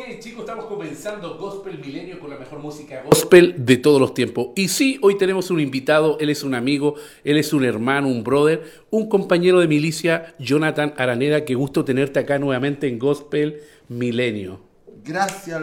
Ok, chicos, estamos comenzando Gospel Milenio con la mejor música gospel de todos los tiempos. Y sí, hoy tenemos un invitado, él es un amigo, él es un hermano, un brother, un compañero de milicia, Jonathan Araneda. Qué gusto tenerte acá nuevamente en Gospel Milenio. Gracias,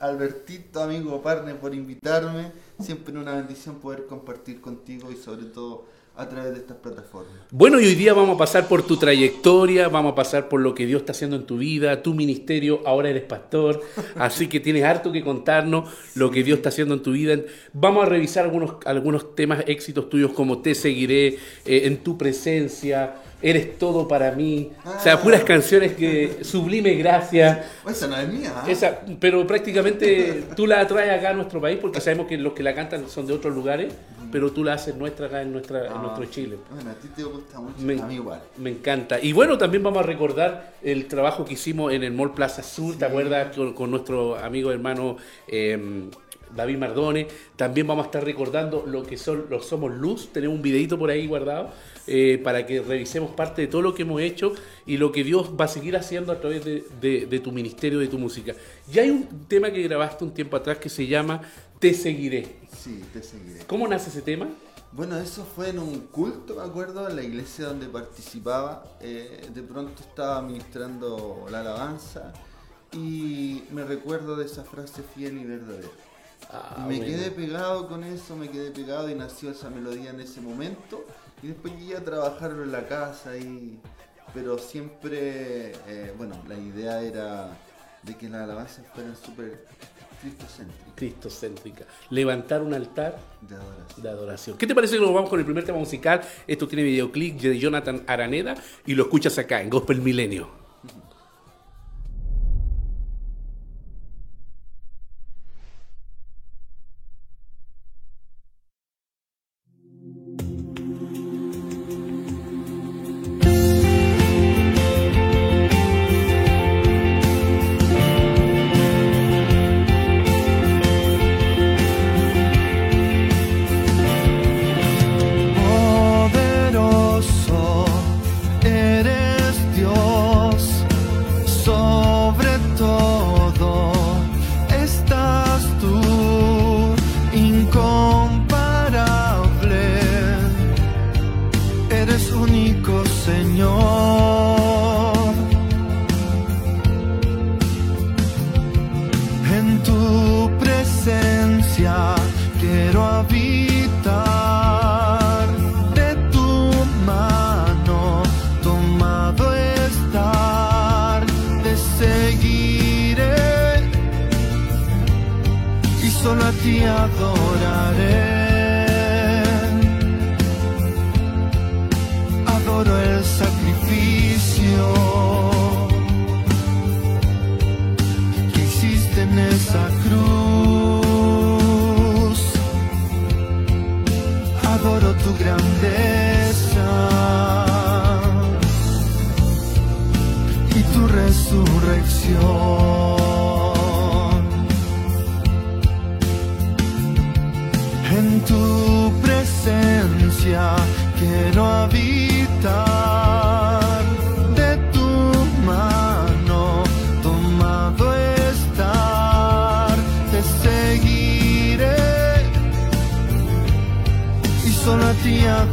Albertito, amigo partner, por invitarme. Siempre una bendición poder compartir contigo y sobre todo a través de estas plataformas. Bueno, y hoy día vamos a pasar por tu trayectoria, vamos a pasar por lo que Dios está haciendo en tu vida, tu ministerio, ahora eres pastor, así que tienes harto que contarnos lo que Dios está haciendo en tu vida. Vamos a revisar algunos, algunos temas, éxitos tuyos como Te seguiré, eh, en tu presencia, Eres todo para mí. o sea, puras ah. canciones que sublime gracia. Esa no es mía. ¿eh? Esa, pero prácticamente tú la traes acá a nuestro país porque sabemos que los que la cantan son de otros lugares, pero tú la haces nuestra acá en, nuestra, en ah, nuestro Chile. Bueno, a ti te gusta mucho, me, a mí igual. Me encanta. Y bueno, también vamos a recordar el trabajo que hicimos en el Mall Plaza Sur, ¿te acuerdas? Con, nuestro amigo hermano... Eh, David Mardone. También vamos a estar recordando lo que son los Somos Luz. Tenemos un videito por ahí guardado eh, para que revisemos parte de todo lo que hemos hecho y lo que Dios va a seguir haciendo a través de, tu ministerio, de tu música. Ya hay un tema que grabaste un tiempo atrás que se llama Te seguiré. Sí, te seguiré. ¿Cómo nace ese tema? Bueno, eso fue en un culto, me acuerdo, en la iglesia donde participaba. Eh, de pronto estaba ministrando la alabanza y me recuerdo de esa frase fiel y verdadera. Ah, me quedé pegado con eso, me quedé pegado y nació esa melodía en ese momento. Y después llegué a trabajar en la casa y pero siempre, eh, bueno, la idea era de que las alabanzas fueran súper cristocéntricas. Cristocéntrica. Levantar un altar de adoración. ¿Qué te parece que nos vamos con el primer tema musical? Esto tiene videoclip de Jonathan Araneda y lo escuchas acá en Gospel Milenio.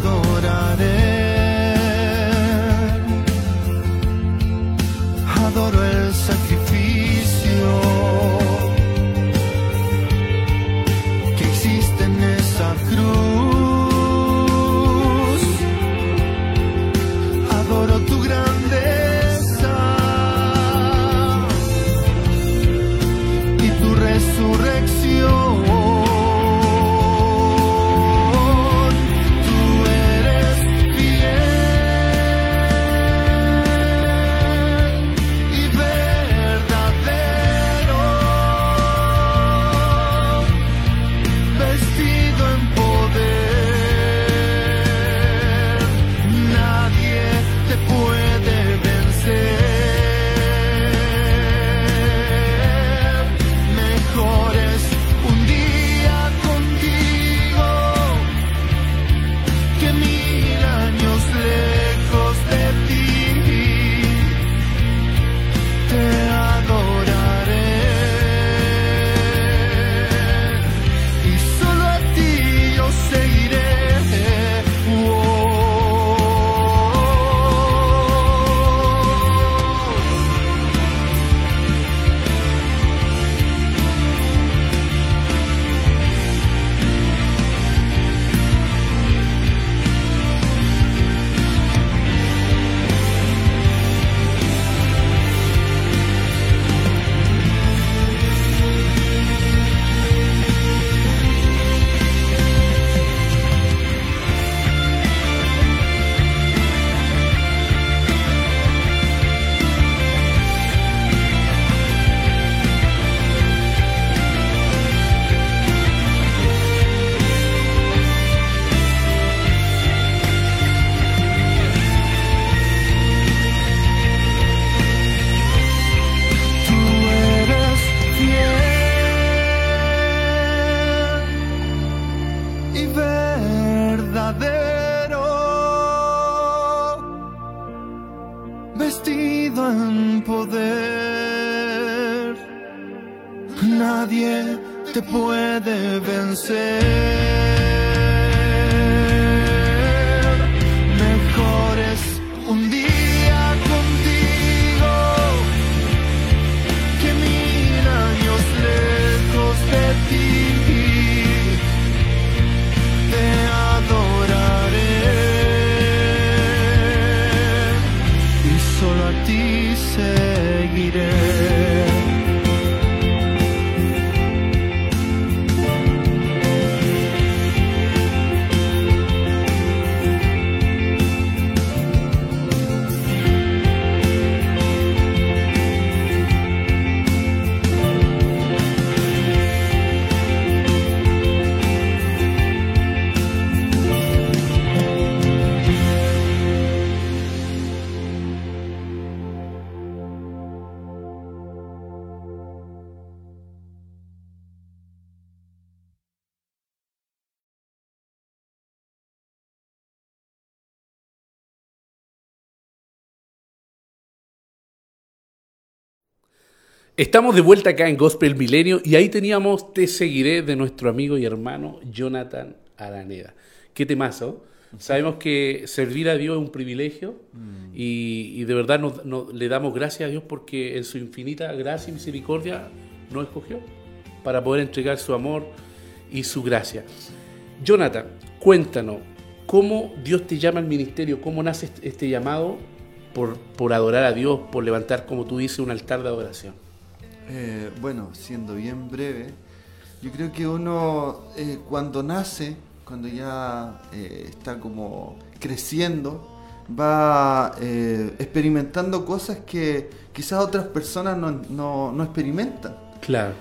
Un Estamos de vuelta acá en Gospel Milenio y ahí teníamos Te seguiré de nuestro amigo y hermano Jonathan Araneda. Qué temazo. Sabemos que servir a Dios es un privilegio mm. y, de verdad le damos gracias a Dios porque en su infinita gracia y misericordia nos escogió para poder entregar su amor y su gracia. Jonathan, cuéntanos, ¿cómo Dios te llama al ministerio? ¿Cómo nace este, este llamado por, por adorar a Dios, por levantar, como tú dices, un altar de adoración? Eh, bueno, siendo bien breve, yo creo que uno eh, cuando nace, cuando ya eh, está como creciendo, va experimentando cosas que quizás otras personas no, experimentan. Claro.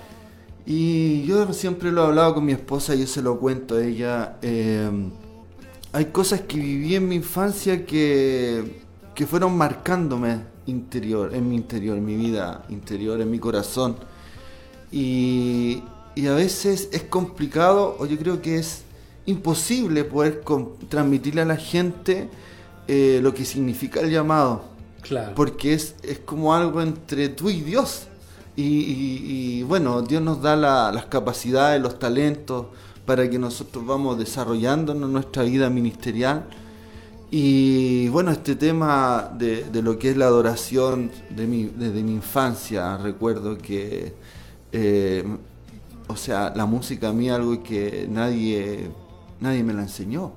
Y yo siempre lo he hablado con mi esposa, yo se lo cuento a ella. hay cosas que viví en mi infancia que, que fueron marcándome interior, en mi interior, en mi vida interior, en mi corazón. Y, a veces es complicado, o yo creo que es imposible poder transmitirle a la gente eh, lo que significa el llamado. Claro. Porque es, es como algo entre tú y Dios. Y, bueno, Dios nos da las capacidades, los talentos para que nosotros vamos desarrollándonos en nuestra vida ministerial y bueno, este tema de, lo que es la adoración de mi, desde mi infancia, recuerdo que, eh, o sea, la música a mí es algo que nadie, nadie me la enseñó.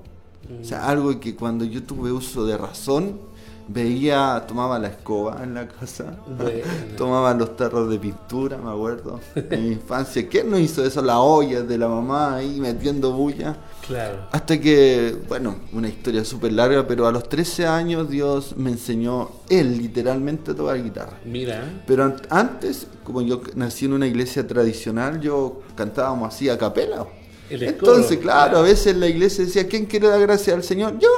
O sea, algo que cuando yo tuve uso de razón, veía, tomaba la escoba en la casa, tomaba los tarros de pintura, me acuerdo, en mi infancia. ¿Quién no hizo eso? La olla de la mamá ahí metiendo bulla. Claro. Hasta que, bueno, una historia súper larga, pero a los 13 años Dios me enseñó, él literalmente a tocar guitarra. Mira. Pero antes, como yo nací en una iglesia tradicional, yo cantábamos así a capela. Entonces, claro, a veces la iglesia decía, ¿quién quiere dar gracias al Señor? Yo.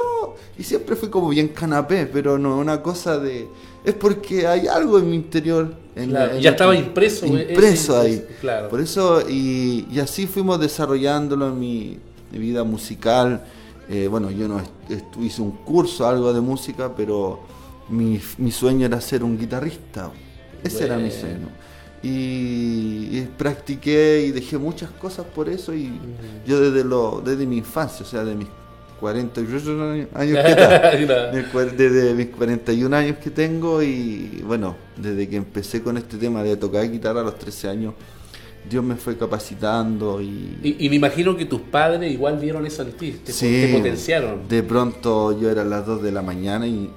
Y siempre fui como bien canapé, pero no una cosa de... Es porque hay algo en mi interior. ya estaba impreso. Impreso ahí. Claro. Por eso, y, así fuimos desarrollándolo en mi, vida musical. Eh, bueno, yo no hice un curso, algo de música, pero mi, sueño era ser un guitarrista. Ese era mi sueño y, practiqué y dejé muchas cosas por eso y yo desde lo desde mi infancia, o sea, de mis 48 años que desde mis 41 años que tengo y bueno, desde que empecé con este tema de tocar guitarra a los 13 años, Dios me fue capacitando y... Y, me imagino que tus padres igual vieron eso en ti, te, potenciaron. De pronto yo era a las 2 de la mañana y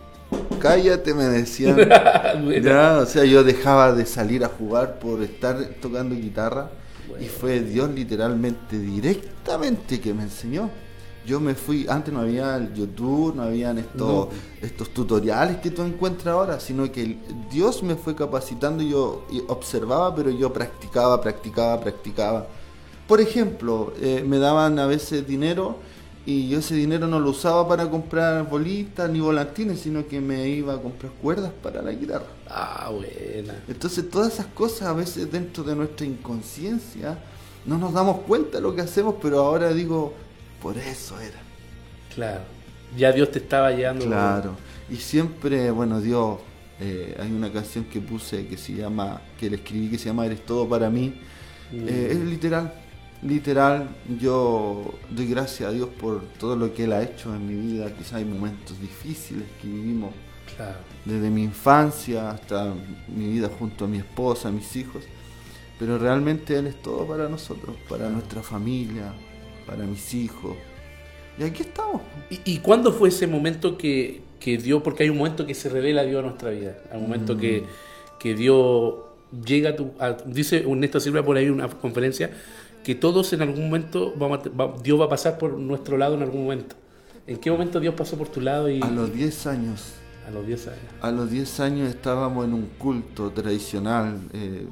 cállate, me decían. ya, o sea, yo dejaba de salir a jugar por estar tocando guitarra. Y fue Dios literalmente, directamente que me enseñó. Yo me fui, antes no había el YouTube, no habían estos, estos tutoriales que tú encuentras ahora, sino que Dios me fue capacitando, yo observaba, pero yo practicaba, practicaba, practicaba. Por ejemplo, eh, me daban a veces dinero y yo ese dinero no lo usaba para comprar bolitas ni volantines, sino que me iba a comprar cuerdas para la guitarra. Ah, buena. Entonces todas esas cosas a veces dentro de nuestra inconsciencia no nos damos cuenta de lo que hacemos, pero ahora digo, por eso era. Claro, ya Dios te estaba llevando. Claro, y siempre, bueno, Dios, eh, hay una canción que puse que se llama, que le escribí que se llama Eres todo para mí Mm. Eh, es literal, literal. Yo doy gracias a Dios por todo lo que Él ha hecho en mi vida. Quizás hay momentos difíciles que vivimos desde mi infancia hasta mi vida junto a mi esposa, a mis hijos. Pero realmente Él es todo para nosotros, para nuestra familia, para mis hijos. Y aquí estamos. ¿Y, cuándo fue ese momento que, que, Dios, porque hay un momento que se revela Dios a nuestra vida, hay un momento que, mm. que Dios llega a tu... dice Néstor Silva por ahí en una conferencia, que todos en algún momento, vamos Dios va a pasar por nuestro lado en algún momento. ¿En qué momento Dios pasó por tu lado? Y... A los 10 años. A los 10 años. A los 10 años estábamos en un culto tradicional, eh,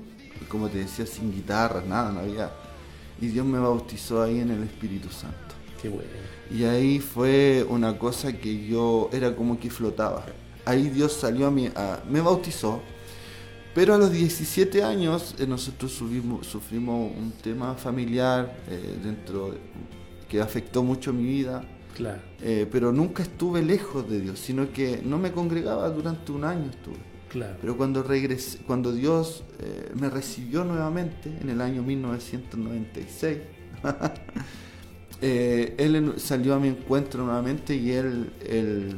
como te decía, sin guitarra, nada, no había. Y Dios me bautizó ahí en el Espíritu Santo. Qué bueno. Y ahí fue una cosa que yo era como que flotaba. Ahí Dios salió a mí, me bautizó. Pero a los 17 años eh, nosotros sufrimos un tema familiar eh, dentro que afectó mucho mi vida. Claro. Eh, pero nunca estuve lejos de Dios, sino que no me congregaba durante un año estuve. Claro. Pero cuando regresé, cuando Dios me recibió nuevamente en el año 1996, Eh, él salió a mi encuentro nuevamente y él, eh,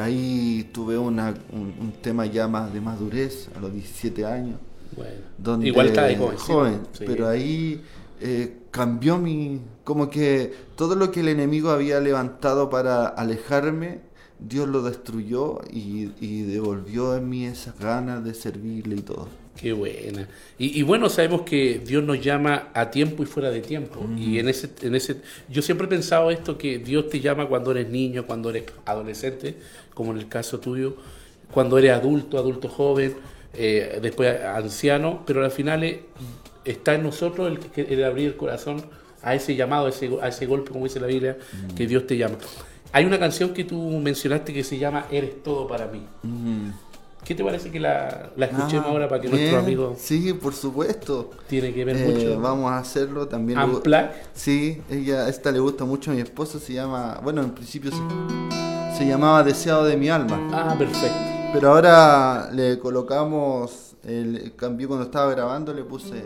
ahí tuve una, un, tema ya más de madurez a los 17 años. Bueno. Igual está ahí joven, pero ahí eh, cambió mi... como que todo lo que el enemigo había levantado para alejarme, Dios lo destruyó y, y devolvió en mí esas ganas de servirle y todo. Qué buena. Y, bueno, sabemos que Dios nos llama a tiempo y fuera de tiempo. Y en ese, en ese, yo siempre he pensado esto, que Dios te llama cuando eres niño, cuando eres adolescente, como en el caso tuyo, cuando eres adulto, adulto joven, eh, después anciano, pero al final está en nosotros el, el, abrir el corazón a ese llamado, a ese, a ese golpe, como dice la Biblia, que Dios te llama. Hay una canción que tú mencionaste que se llama Eres todo para mí. ¿Qué te parece que la, escuchemos ah, ahora para que nuestro amigo... Sí, por supuesto. Tiene que ver eh, mucho. Vamos a hacerlo también. ¿Unplug? Sí, ella, esta le gusta mucho a mi esposa, se llama... Bueno, en principio se, llamaba Deseado de mi alma. Ah, perfecto. Pero ahora le colocamos, el, cambió cuando estaba grabando, le puse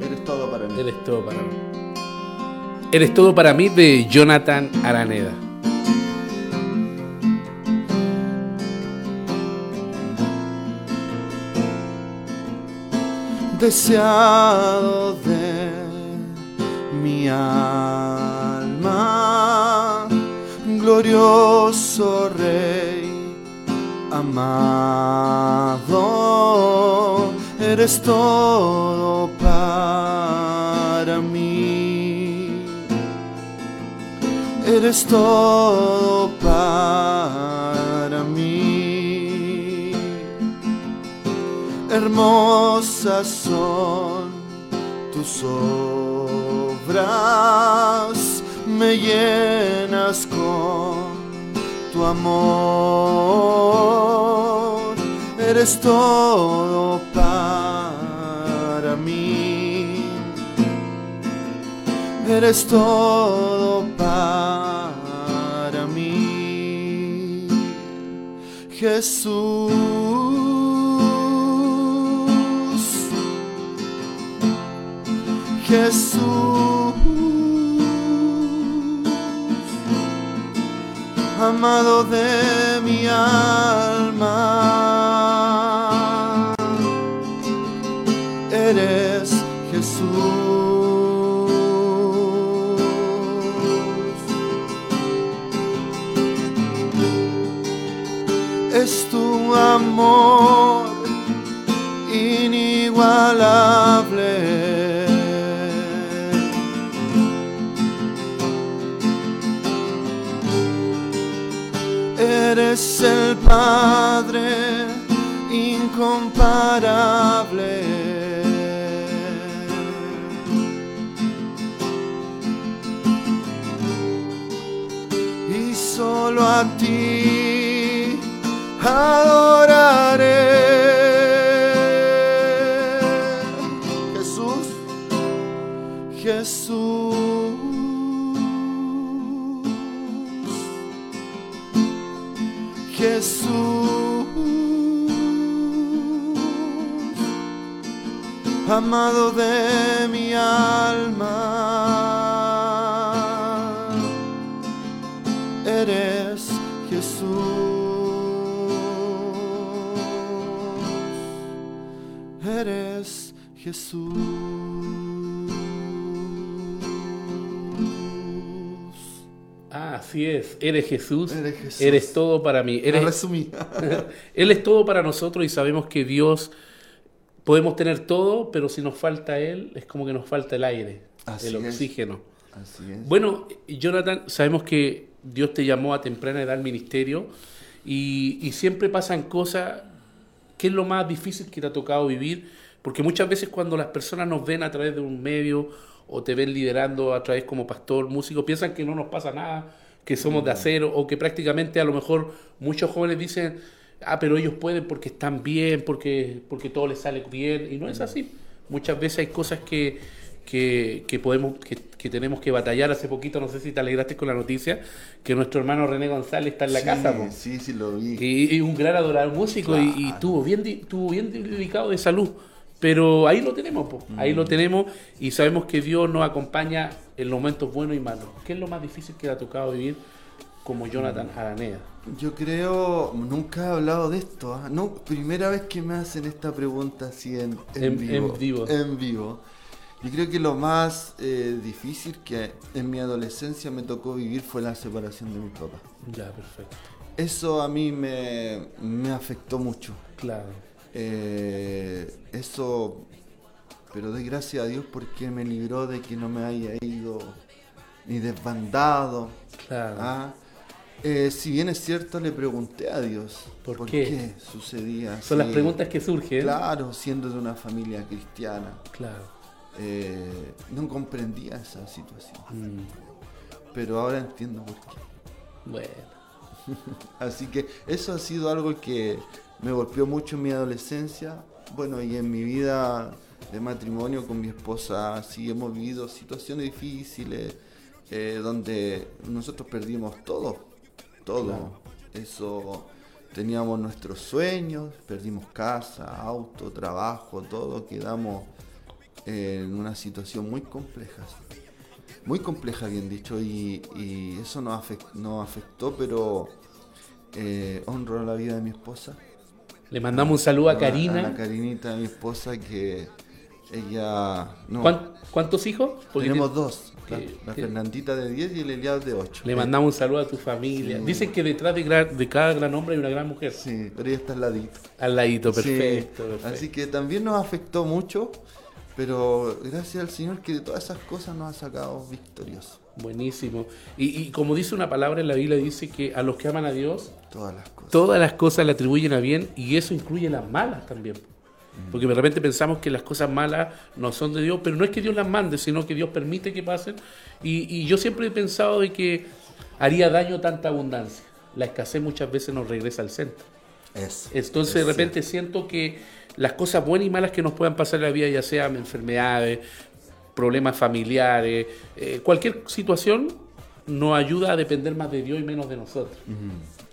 Eres todo para mí. Eres todo para mí. Eres todo para mí de Jonathan Araneda. Deseado de mi alma, glorioso Rey amado, eres todo para mí, eres todo para hermoso son tus obras, me llenas con tu amor, eres todo para mí, eres todo para mí, Jesús. Jesús, amado de mi alma, eres Jesús. Es tu amor inigualable. Padre incomparable. Y solo a ti adoraré. Amado de mi alma. Eres Jesús. Eres Jesús. Así es, eres Jesús, Eres Jesús. eres todo para mí. Eres. Él es todo para nosotros y sabemos que Dios podemos tener todo, pero si nos falta Él, es como que nos falta el aire, Así el es. oxígeno. Así es. Bueno, Jonathan, sabemos que Dios te llamó a temprana edad al ministerio y, y siempre pasan cosas. ¿Qué es lo más difícil que te ha tocado vivir? Porque muchas veces cuando las personas nos ven a través de un medio o te ven liderando a través como pastor, músico, piensan que no nos pasa nada, que somos de acero o que prácticamente a lo mejor muchos jóvenes dicen, ah, pero ellos pueden porque están bien, porque, porque todo les sale bien y no es así. Muchas veces hay cosas que, que, que podemos, que, que tenemos que batallar. Hace poquito, no sé si te alegraste con la noticia, que nuestro hermano René González está en la Sí, casa. po. Sí, sí, lo vi. Y, y un gran adorador músico y- y, Claro. estuvo bien, estuvo bien delicado de salud. Pero ahí lo tenemos, po. ahí Mm. lo tenemos y sabemos que Dios nos acompaña en los momentos buenos y malos. ¿Qué es lo más difícil que le ha tocado vivir como Jonathan. Araneda? Yo creo, nunca he hablado de esto. ¿ah? No, primera vez que me hacen esta pregunta así en, en En- vivo. en vivo. En vivo. Yo creo que lo más eh, difícil que en mi adolescencia me tocó vivir fue la separación de mi papá. Ya, perfecto. Eso a mí me, me afectó mucho. Claro. Eh, eso, pero doy gracias a Dios porque me libró de que no me haya ido ni desbandado. Claro. Ah, eh, si bien es cierto, le pregunté a Dios ¿Por qué? sucedía Son las preguntas que surgen. Claro, siendo de una familia cristiana, Claro. eh, no comprendía esa situación. Mm, Pero ahora entiendo por qué. bueno. Así que eso ha sido algo que me golpeó mucho en mi adolescencia. Bueno, y en mi vida de matrimonio con mi esposa, sí hemos vivido situaciones difíciles eh, donde nosotros perdimos todo, todo. Claro. Eso, teníamos nuestros sueños, perdimos casa, auto, trabajo, todo, quedamos en una situación muy compleja. Muy compleja, bien dicho, y, y eso nos, afect- nos afectó, pero eh, honro la vida de mi esposa. Le mandamos un saludo a Karina. A la Karinita, mi esposa, que ella... No, ¿Cuán- ¿Cuántos hijos? Porque tenemos dos. La, la Fernandita de 10 y el Eliab de 8. Le mandamos un saludo a tu familia. Sí. Dicen que detrás de, cada gran hombre hay una gran mujer. Sí, pero ella está al ladito. Al ladito, Sí, perfecto. Así que también nos afectó mucho, pero gracias al Señor que de todas esas cosas nos ha sacado victoriosos. Buenísimo. Y, y como dice una palabra en la Biblia, dice que a los que aman a Dios, Todas las cosas. todas las cosas le atribuyen a bien y eso incluye las malas también. Porque de repente pensamos que las cosas malas no son de Dios, pero no es que Dios las mande, sino que Dios permite que pasen. Y, y yo siempre he pensado de que haría daño tanta abundancia. La escasez muchas veces nos regresa al centro. Entonces Es de repente siento que las cosas buenas y malas que nos puedan pasar en la vida, ya sean enfermedades, problemas familiares, eh, cualquier situación, nos ayuda a depender más de Dios y menos de nosotros.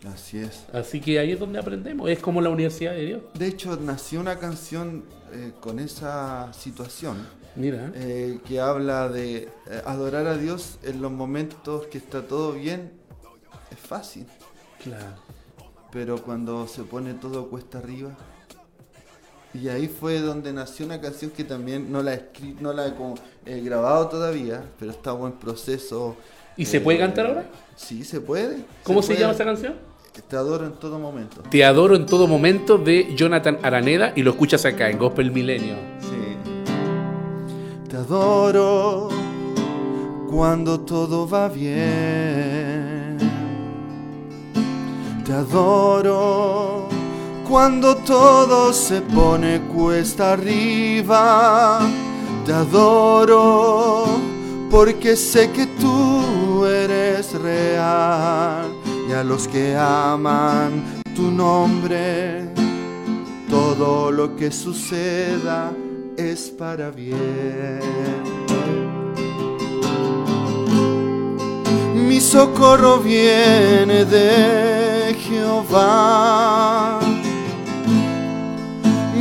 Así es. Así que ahí es donde aprendemos, es como la universidad de Dios. De hecho, nació una canción eh, con esa situación Mira, eh, que habla de eh, adorar a Dios en los momentos que está todo bien. Es fácil, claro. pero cuando se pone todo cuesta arriba. Y ahí fue donde nació una canción que también no la he, no la he grabado todavía, pero está en buen proceso. ¿Y se puede cantar ahora? Sí, se puede. ¿Cómo se, llama esa canción? Te adoro en todo momento. Te adoro en todo momento de Jonathan Araneda y lo escuchas acá en Gospel Milenio. Sí. Te adoro cuando todo va bien. Te adoro cuando todo se pone cuesta arriba. Te adoro porque sé que tú eres real. Y a los que aman tu nombre, todo lo que suceda es para bien. Mi socorro viene de Jehová.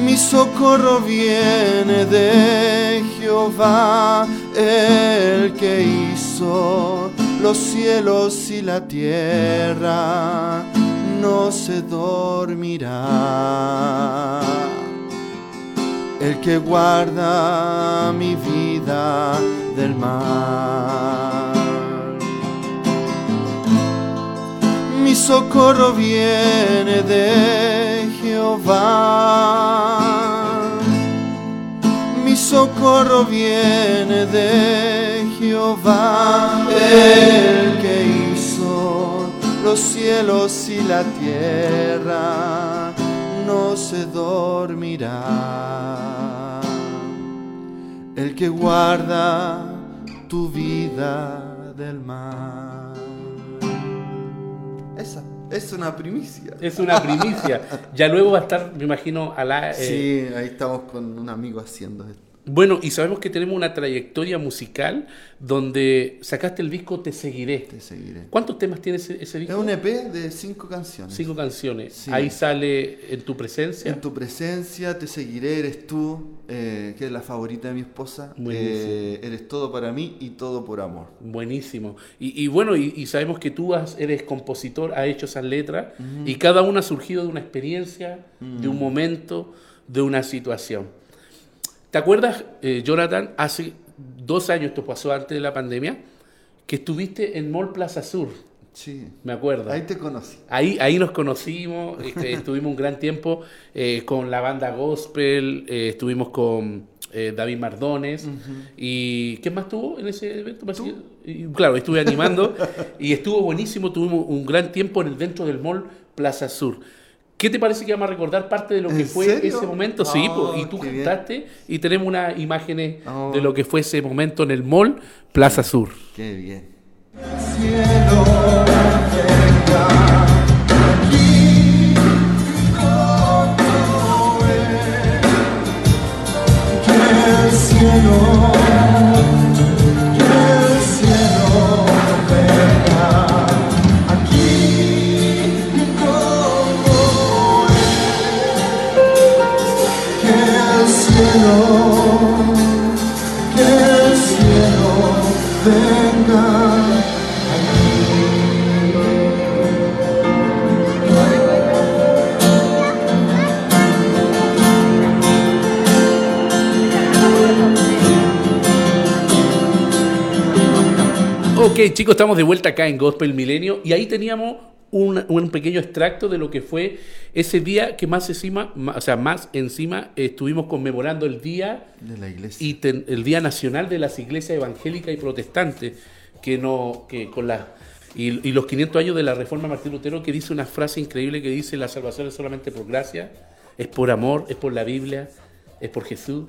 Mi socorro viene de Jehová, el que hizo los cielos y la tierra, no se dormirá. El que guarda mi vida del mal. Mi socorro viene de Jehová. Mi socorro viene de Jehová, el que hizo los cielos y la tierra, no se dormirá. El que guarda tu vida del mal. Esa es una primicia. Es una primicia. ya luego va a estar, me imagino, a la... Eh, sí, ahí estamos con un amigo haciendo esto. Bueno, y sabemos que tenemos una trayectoria musical donde sacaste el disco Te Seguiré. Te Seguiré. ¿Cuántos temas tiene ese, disco? Es un EP de cinco canciones. Cinco canciones. Ahí sale En tu presencia. En tu presencia, Te Seguiré, eres tú, eh, que es la favorita de mi esposa. Eh, eres todo para mí y todo por amor. Buenísimo. Y, bueno, y, sabemos que tú eres compositor, has hecho esas letras y cada una ha surgido de una experiencia, de un momento, de una situación. ¿Te acuerdas, eh, Jonathan, hace dos años, esto pasó antes de la pandemia, que estuviste en Mall Plaza Sur? Sí. Me acuerdo. Ahí te conocí. Ahí, ahí nos conocimos, este, estuvimos un gran tiempo eh, con la banda gospel, eh, estuvimos con David Mardones. ¿Y qué más tuvo en ese evento? claro, estuve animando y estuvo buenísimo, tuvimos un gran tiempo en el, dentro del Mall Plaza Sur. ¿Qué te parece que vamos a recordar parte de lo que fue ese momento? sí, oh, y tú cantaste y tenemos unas imágenes oh. de lo que fue ese momento en el mall Plaza Sur. Qué bien. Ok, chicos, estamos de vuelta acá en Gospel Milenio y ahí teníamos un, pequeño extracto de lo que fue ese día que más encima, o sea, más encima estuvimos conmemorando el día de la iglesia y el día nacional de las iglesias evangélicas y protestantes que no que con la y, los 500 años de la Reforma Martín Lutero que dice una frase increíble que dice la salvación es solamente por gracia, es por amor, es por la Biblia, es por Jesús.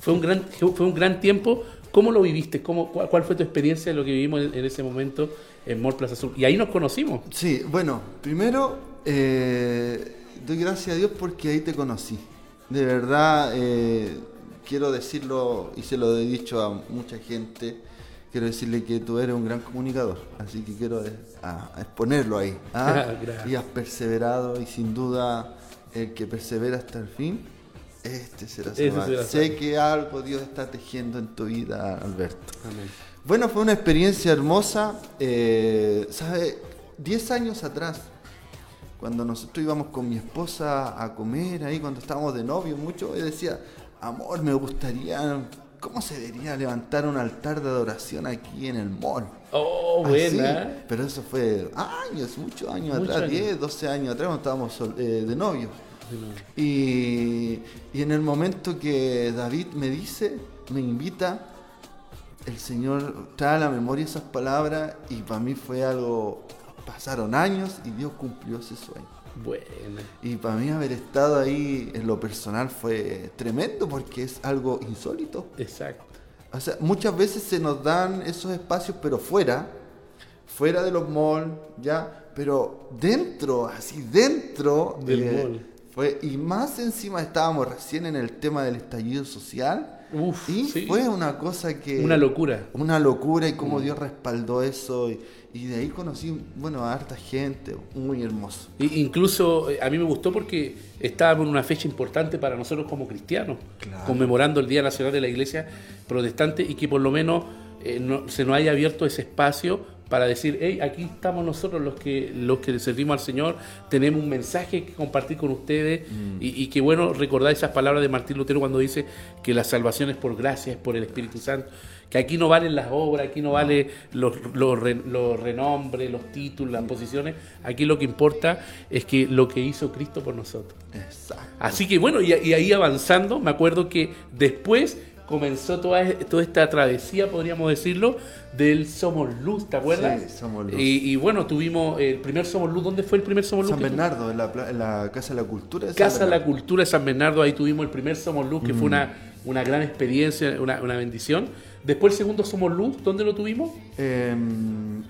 Fue un gran fue un gran tiempo ¿Cómo lo viviste? ¿Cómo, cuál, fue tu experiencia de lo que vivimos en, ese momento en Mall Plaza Sur? Y ahí nos conocimos. Sí, bueno, primero eh, doy gracias a Dios porque ahí te conocí. De verdad, eh, quiero decirlo y se lo he dicho a mucha gente. Quiero decirle que tú eres un gran comunicador, así que quiero exponerlo ahí. ¿ah? y has perseverado y sin duda el que persevera hasta el fin este será Sé que algo Dios está tejiendo en tu vida, Alberto. Bueno, fue una experiencia hermosa. Eh, ¿Sabes? Diez años atrás, cuando nosotros íbamos con mi esposa a comer ahí, cuando estábamos de novio mucho, ella decía, amor, me gustaría, ¿cómo se debería levantar un altar de adoración aquí en el mall? Oh, buena. Pero eso fue años, muchos años atrás, 10, 12 años atrás, cuando estábamos eh, de novio. Y, en el momento que David me dice, me invita, el Señor trae a la memoria esas palabras y para mí fue algo, pasaron años y Dios cumplió ese sueño. Bueno. Y para mí haber estado ahí en lo personal fue tremendo porque es algo insólito. Exacto. O sea, muchas veces se nos dan esos espacios, pero fuera, fuera de los malls, ya, pero dentro, así dentro del mall fue, y más encima estábamos recién en el tema del estallido social. Uf, y sí. fue una cosa que... Una locura. Una locura y Mm. cómo Dios respaldó eso. Y, y de ahí conocí, bueno, a harta gente, muy hermoso. I- Incluso eh, a mí me gustó porque estábamos en una fecha importante para nosotros como cristianos, Claro. conmemorando el Día Nacional de la Iglesia Protestante y que por lo menos eh, no- se nos haya abierto ese espacio para decir, hey, aquí estamos nosotros los que los que servimos al Señor, tenemos un mensaje que compartir con ustedes y, y que bueno recordar esas palabras de Martín Lutero cuando dice que la salvación es por gracia, es por el Espíritu Santo, que aquí no valen las obras, aquí no vale los, los, re- los renombres, los títulos, las posiciones, aquí lo que importa es que lo que hizo Cristo por nosotros. Exacto. Así que bueno, y, y ahí avanzando, me acuerdo que después comenzó toda, toda esta travesía, podríamos decirlo, del Somos Luz, ¿te acuerdas? Sí, Somos Luz. Y, y bueno, tuvimos el primer Somos Luz, ¿dónde fue el primer Somos Luz? San Bernardo, en la, en la Casa de la Cultura. de San Casa de la. Cultura de San Bernardo, ahí tuvimos el primer Somos Luz, que Mm. fue una, una gran experiencia, una, una bendición. Después el segundo Somos Luz, ¿dónde lo tuvimos? Eh,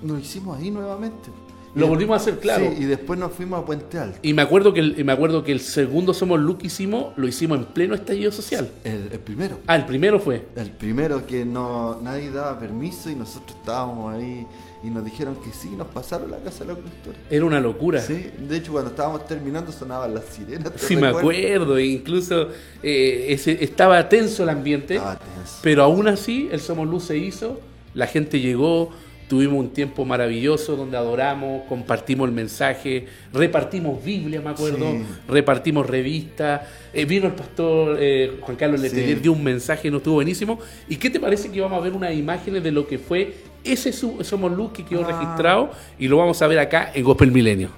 lo hicimos ahí nuevamente. Lo volvimos a hacer, claro. Sí, y después nos fuimos a Puente Alto. Y me acuerdo que el, me acuerdo que el segundo Somos Luz que hicimos, lo hicimos en pleno estallido social. El, el primero. Ah, el primero fue. El primero que no nadie daba permiso y nosotros estábamos ahí y nos dijeron que sí, nos pasaron la Casa de la Cultura. Era una locura. Sí, de hecho cuando estábamos terminando sonaban las sirenas. ¿te Sí, me acuerdo, e incluso eh, ese, estaba tenso el ambiente, Estaba tenso. pero aún así el Somos Luz se hizo, la gente llegó, tuvimos un tiempo maravilloso donde adoramos, compartimos el mensaje, repartimos Biblia, me acuerdo, Sí. repartimos revistas, eh, vino el pastor eh, Juan Carlos Sí. Letelier, dio un mensaje, nos estuvo buenísimo. ¿Y qué te parece que vamos a ver unas imágenes de lo que fue ese Somos Luz que quedó Ah. registrado y lo vamos a ver acá en Gospel Milenio?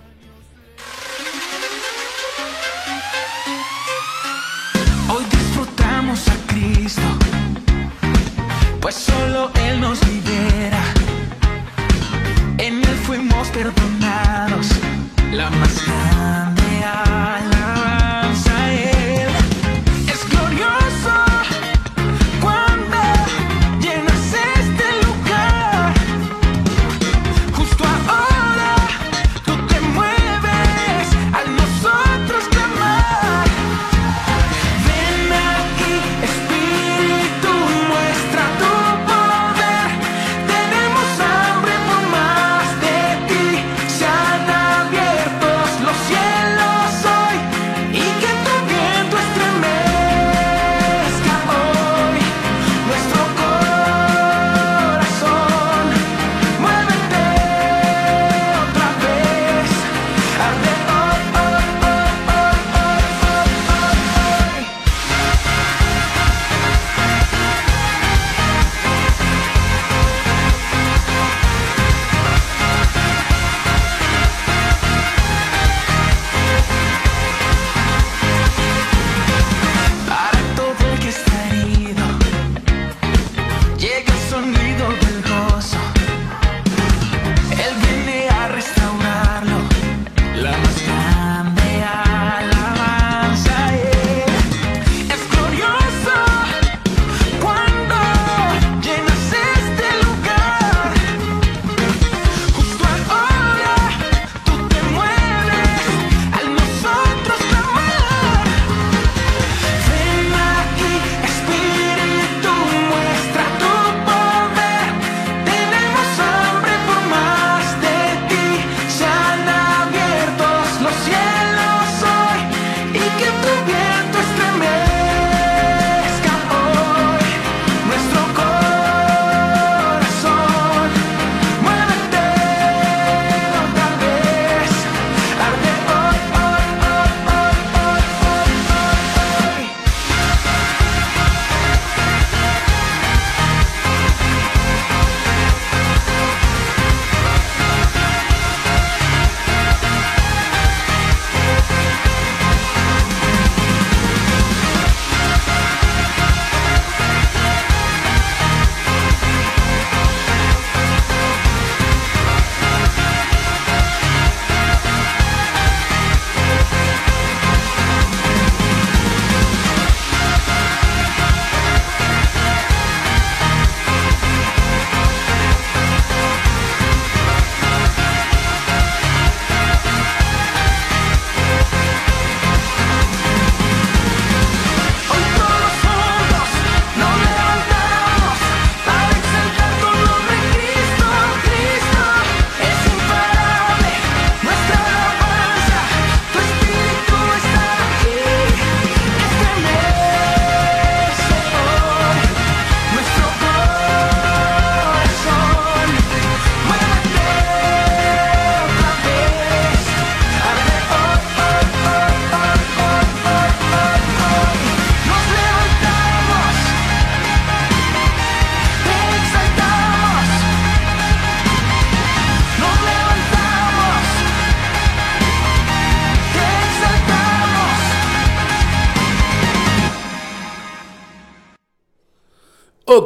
Hoy disfrutamos a Cristo, pues solo perdonados, la más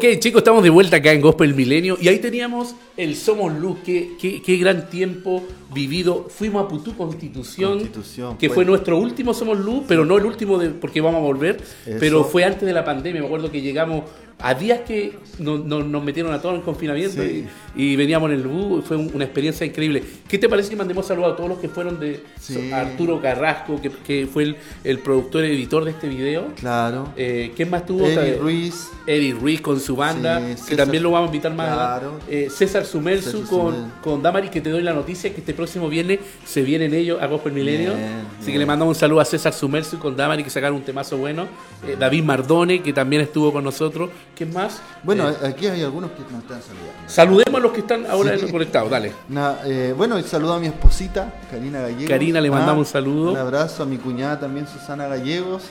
Ok, chicos, estamos de vuelta acá en Gospel Milenio y ahí teníamos el Somos Luz. Qué, qué, qué gran tiempo vivido. Fuimos a Putú Constitución, Constitución, que fue- fue nuestro último Somos Luz, pero no el último de, porque vamos a volver, Eso. pero fue antes de la pandemia. Me acuerdo que llegamos a días que nos, nos- nos metieron a todos en confinamiento Sí. y, y veníamos en el bus. Fue un- una experiencia increíble. ¿Qué te parece que mandemos saludos a todos los que fueron de Sí. Arturo Carrasco, que, que fue el, el productor y editor de este video? Claro. Eh, ¿Quién más tuvo? Eddie Ruiz. Eddie Ruiz con su banda, Sí, que también lo vamos a invitar más. Claro. Eh, César Sumersu César con, Damari, que te doy la noticia que este próximo viernes se vienen ellos a Gospel Milenio. Bien, Así bien. que le mandamos un saludo a César Sumersu con Damari, que sacaron un temazo bueno. Eh, David Mardone, que también estuvo con nosotros. ¿Quién más? Bueno, Eh, aquí hay algunos que nos están saludando. saludemos a los que están ahora Sí. conectados, dale. Na- eh, bueno, y saludo a mi esposita, Karina Gallegos. Karina, le mandamos Ah, un saludo. Un abrazo a mi cuñada también, Susana Gallegos.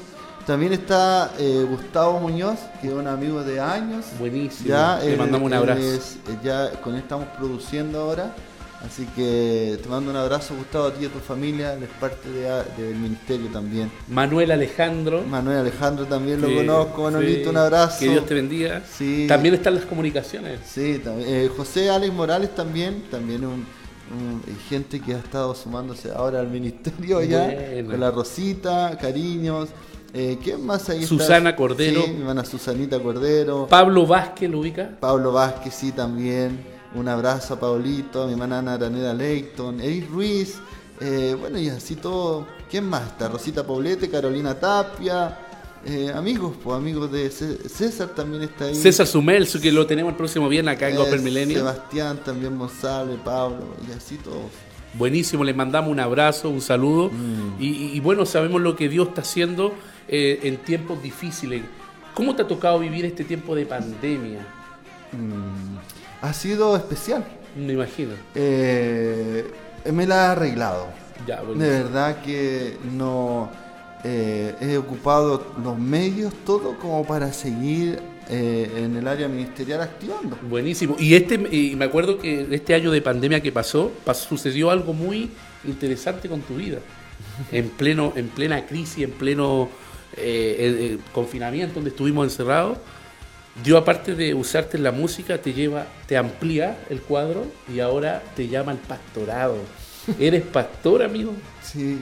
También está eh, Gustavo Muñoz, que es un amigo de años. Buenísimo. Ya, le mandamos un él abrazo. es- eh, ya con él estamos produciendo ahora. Así que te mando un abrazo, Gustavo, a ti y a tu familia. Él es parte de del ministerio también. Manuel Alejandro. Manuel Alejandro también lo que- conozco, Manolito, sí, un abrazo. Que Dios te bendiga. Sí. También están las comunicaciones. Sí, también. Eh, José Alex Morales también, también un, un- eh, gente que ha estado sumándose ahora al ministerio ya, con la Rosita, cariños. Eh, ¿Quién más ahí está? Susana Cordero. Sí, mi hermana Susanita Cordero. Pablo Vázquez, ¿lo ubica? Pablo Vázquez, sí, también. Un abrazo a Paulito, a mi hermana Ana Araneda Leighton, Eric Ruiz. eh, bueno, y así todo. ¿Quién más está? Rosita Poblete, Carolina Tapia. eh, amigos, pues amigos de Cé- César también está ahí. César Sumelsu, que lo tenemos el próximo viernes acá en Eh, Gospel Milenio. Sebastián también González, Pablo, y así todos. Buenísimo, le mandamos un abrazo, un saludo. Mm. Y, y- y bueno, sabemos lo que Dios está haciendo eh, en tiempos difíciles. ¿Cómo te ha tocado vivir este tiempo de pandemia? Mm, ha sido especial. Me imagino. Eh, me la ha arreglado. Ya, De verdad que no eh, he ocupado los medios todo como para seguir eh, en el área ministerial activando. Buenísimo. Y este y me acuerdo que este año de pandemia que pasó, pas- sucedió algo muy interesante con tu vida. En pleno, en plena crisis, en pleno confinamiento donde estuvimos encerrados. Dios, aparte de usarte en la música, te lleva, te amplía el cuadro y ahora te llama al pastorado. ¿Eres pastor, amigo? Sí,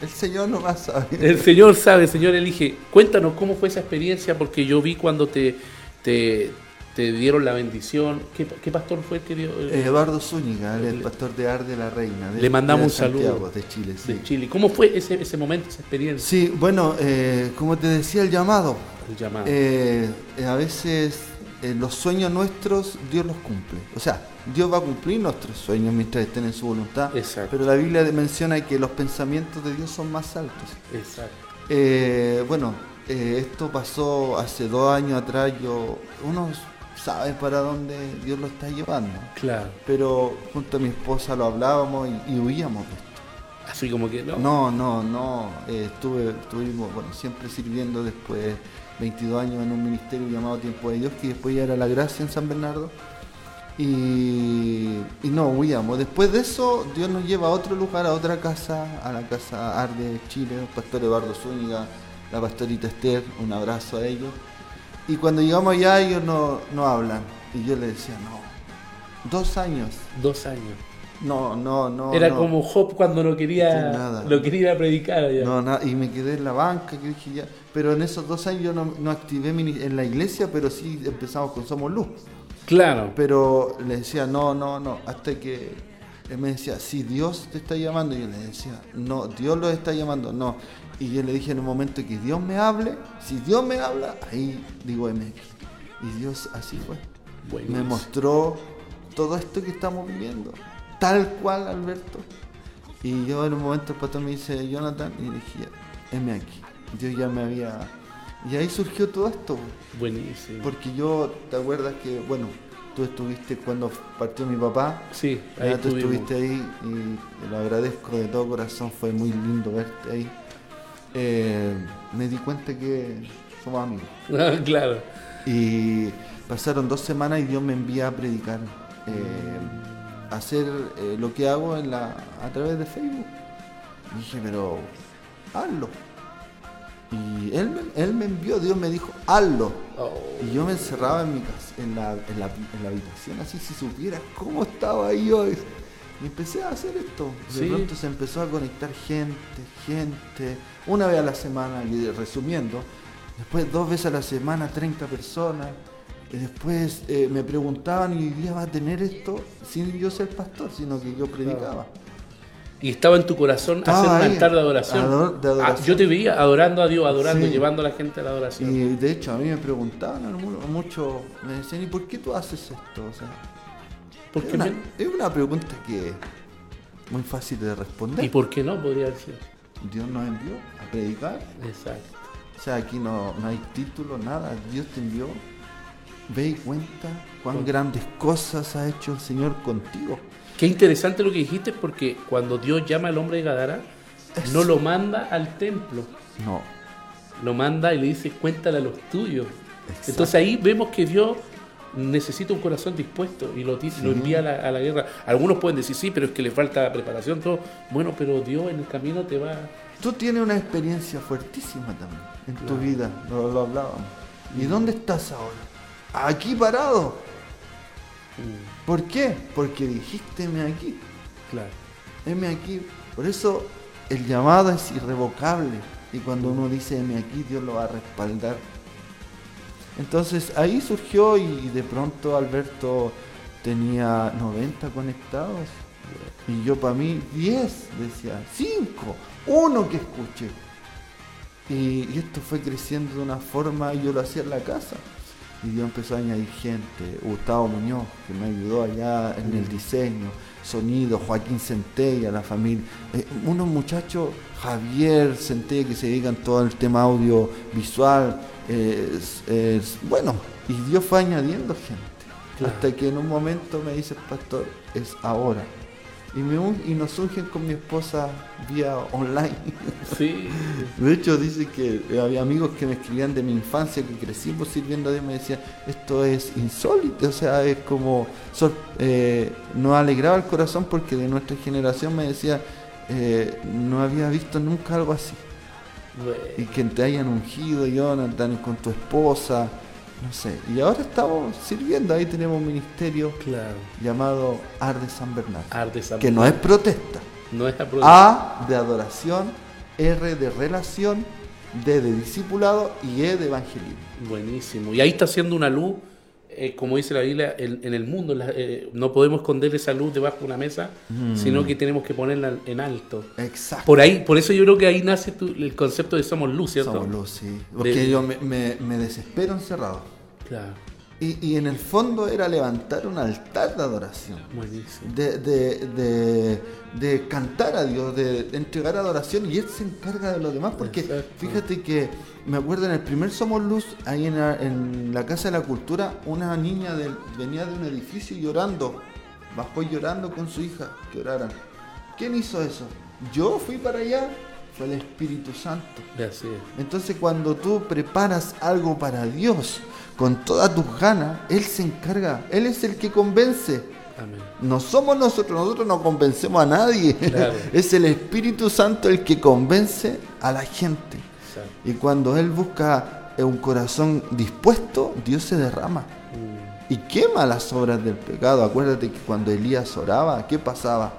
el Señor no va a saber. El Señor sabe, el Señor elige. Cuéntanos cómo fue esa experiencia, porque yo vi cuando te, te, te dieron la bendición. ¿Qué, qué pastor fue el que dio? Eh, Eduardo Zúñiga, el pastor de Ar de la Reina. de- Le mandamos un saludo. De Chile, sí. de Chile. ¿Cómo fue ese, ese momento, esa experiencia? Sí, bueno, eh, como te decía, el llamado. El llamado. Eh, eh, a veces eh, los sueños nuestros Dios los cumple. O sea, Dios va a cumplir nuestros sueños mientras estén en su voluntad. Exacto. Pero la Biblia menciona que los pensamientos de Dios son más altos. Exacto. Eh, bueno, esto pasó hace dos años atrás. Yo, uno sabe para dónde Dios lo está llevando. Claro. Pero junto a mi esposa lo hablábamos y, y huíamos de esto. Así como que no. No, no, no. eh, estuve, estuvimos, bueno, siempre sirviendo después 22 años en un ministerio llamado Tiempo de Dios, que después ya era la gracia en San Bernardo. Y, y no huíamos. Después de eso, Dios nos lleva a otro lugar, a otra casa, a la casa Arde de Chile, el pastor Eduardo Zúñiga, la pastorita Esther, un abrazo a ellos. Y cuando llegamos allá, ellos no, no hablan. Y yo les decía, no, dos años. Dos años. No, no, no. Era no. como Job cuando no quería, nada. lo quería ir a predicar allá. No, nada, y me quedé en la banca, que dije ya. Pero en esos dos años yo no, no activé en la iglesia, pero sí empezamos con Somos Luz. Claro. Pero le decía, no, no, no, hasta que él me decía, si Dios te está llamando, y yo le decía, no, Dios lo está llamando, no. Y yo le dije en un momento que Dios me hable, si Dios me habla, ahí digo MX. Y Dios así fue. Me mostró todo esto que estamos viviendo, tal cual, Alberto. Y yo en un momento el pastor me dice, Jonathan, y dije, aquí. Dios ya me había... Y ahí surgió todo esto. Buenísimo. Porque yo, ¿te acuerdas que, bueno, tú estuviste cuando partió mi papá? Sí, ahí tú estuviste ahí y lo agradezco de todo corazón, fue muy lindo verte ahí. Eh, me di cuenta que somos amigos. Ah, claro. Y pasaron dos semanas y Dios me envía a predicar, eh, a hacer eh, lo que hago en la, a través de Facebook. Y dije, pero hazlo. Y él, me- él me envió, Dios me dijo, hazlo. Oh, Y yo me encerraba en mi casa, en la, en la, en la habitación, así si supieras cómo estaba yo. Y empecé a hacer esto. De Sí. pronto se empezó a conectar gente, gente, una vez a la semana, y resumiendo, después dos veces a la semana, 30 personas. Y después eh, me preguntaban, ¿y día va a tener esto? Sin yo ser pastor, sino que yo predicaba. Y estaba en tu corazón Estaba hacer un ahí, altar de adoración. ador- de adoración. Ah, yo te veía adorando a Dios, adorando, Sí. llevando a la gente a la adoración. Y de hecho a mí me preguntaban, muchos me decían, ¿y por qué tú haces esto? O sea, es, una, me- es una pregunta que es muy fácil de responder. ¿Y por qué no? Podría sido. Dios nos envió a predicar. Exacto. O sea, aquí no, no hay título, nada. Dios te envió. Ve y cuenta cuán grandes cosas ha hecho el Señor contigo. Qué interesante lo que dijiste porque cuando Dios llama al hombre de Gadara, no lo manda al templo, No, lo manda y le dice, cuéntale a los tuyos. Exacto. Entonces ahí vemos que Dios necesita un corazón dispuesto y lo, lo envía a la, a la guerra. Algunos pueden decir, sí, pero es que le falta preparación, todo. Bueno, pero Dios en el camino te va... Tú tienes una experiencia fuertísima también en tu vida, lo, lo hablábamos. ¿Y dónde estás ahora? Aquí parado. ¿Por qué? Porque dijiste, heme aquí, Claro. heme aquí. Por eso el llamado es irrevocable. Y cuando uno dice, heme aquí, Dios lo va a respaldar. Entonces ahí surgió y de pronto Alberto tenía 90 conectados. Y yo para mí 10, decía, 5, uno que escuche. Y, y esto fue creciendo de una forma y yo lo hacía en la casa. Y Dios empezó a añadir gente, Gustavo Muñoz, que me ayudó allá en el diseño, sonido, Joaquín Centella, la familia, eh, unos muchachos, Javier Centella, que se dedican todo el tema audiovisual, eh, es- es- bueno, y Dios fue añadiendo gente, Claro. hasta que en un momento me dice, pastor, es ahora. Y, me un- y nos surgen con mi esposa vía online. Sí. De hecho, dice que había amigos que me escribían de mi infancia, que crecimos sirviendo a Dios, me decían, esto es insólito, o sea, es como, eh, nos alegraba el corazón porque de nuestra generación me decía, eh, no había visto nunca algo así. Y que te hayan ungido, Jonathan, con tu esposa, no sé. Y ahora estamos sirviendo, ahí tenemos un ministerio claro. llamado Ar de San Bernardo, Arde San- que no es protesta. no es a A de adoración, R de relación, D de discipulado y E de evangelismo. Buenísimo. Y ahí está haciendo una luz, eh, como dice la Biblia, en, en el mundo. la- eh, no podemos esconder esa luz debajo de una mesa, sino que tenemos que ponerla en alto. Exacto. Por ahí, por eso yo creo que ahí nace tu- el concepto de somos luz, ¿cierto? Somos luz, sí. Porque De- yo me, me- me desespero encerrado. Claro, Y, y en el fondo era levantar un altar de adoración. buenísimo. De, de- de- de cantar a Dios, de, entregar adoración y Él se encarga de lo demás. Porque Exacto. fíjate que me acuerdo en el primer Somos Luz, ahí en la, en la Casa de la Cultura, una niña venía de un edificio llorando, bajó llorando con su hija, que oraran. ¿Quién hizo eso? Yo fui para allá, fue el Espíritu Santo. Así es. Entonces cuando tú preparas algo para Dios con todas tus ganas, Él se encarga, Él es el que convence. Amén. No somos nosotros, nosotros no convencemos a nadie. Claro. es el Espíritu Santo el que convence a la gente. Exacto. Y cuando Él busca eh, un corazón dispuesto, Dios se derrama Mm, y quema las obras del pecado. Acuérdate que cuando Elías oraba, ¿qué pasaba?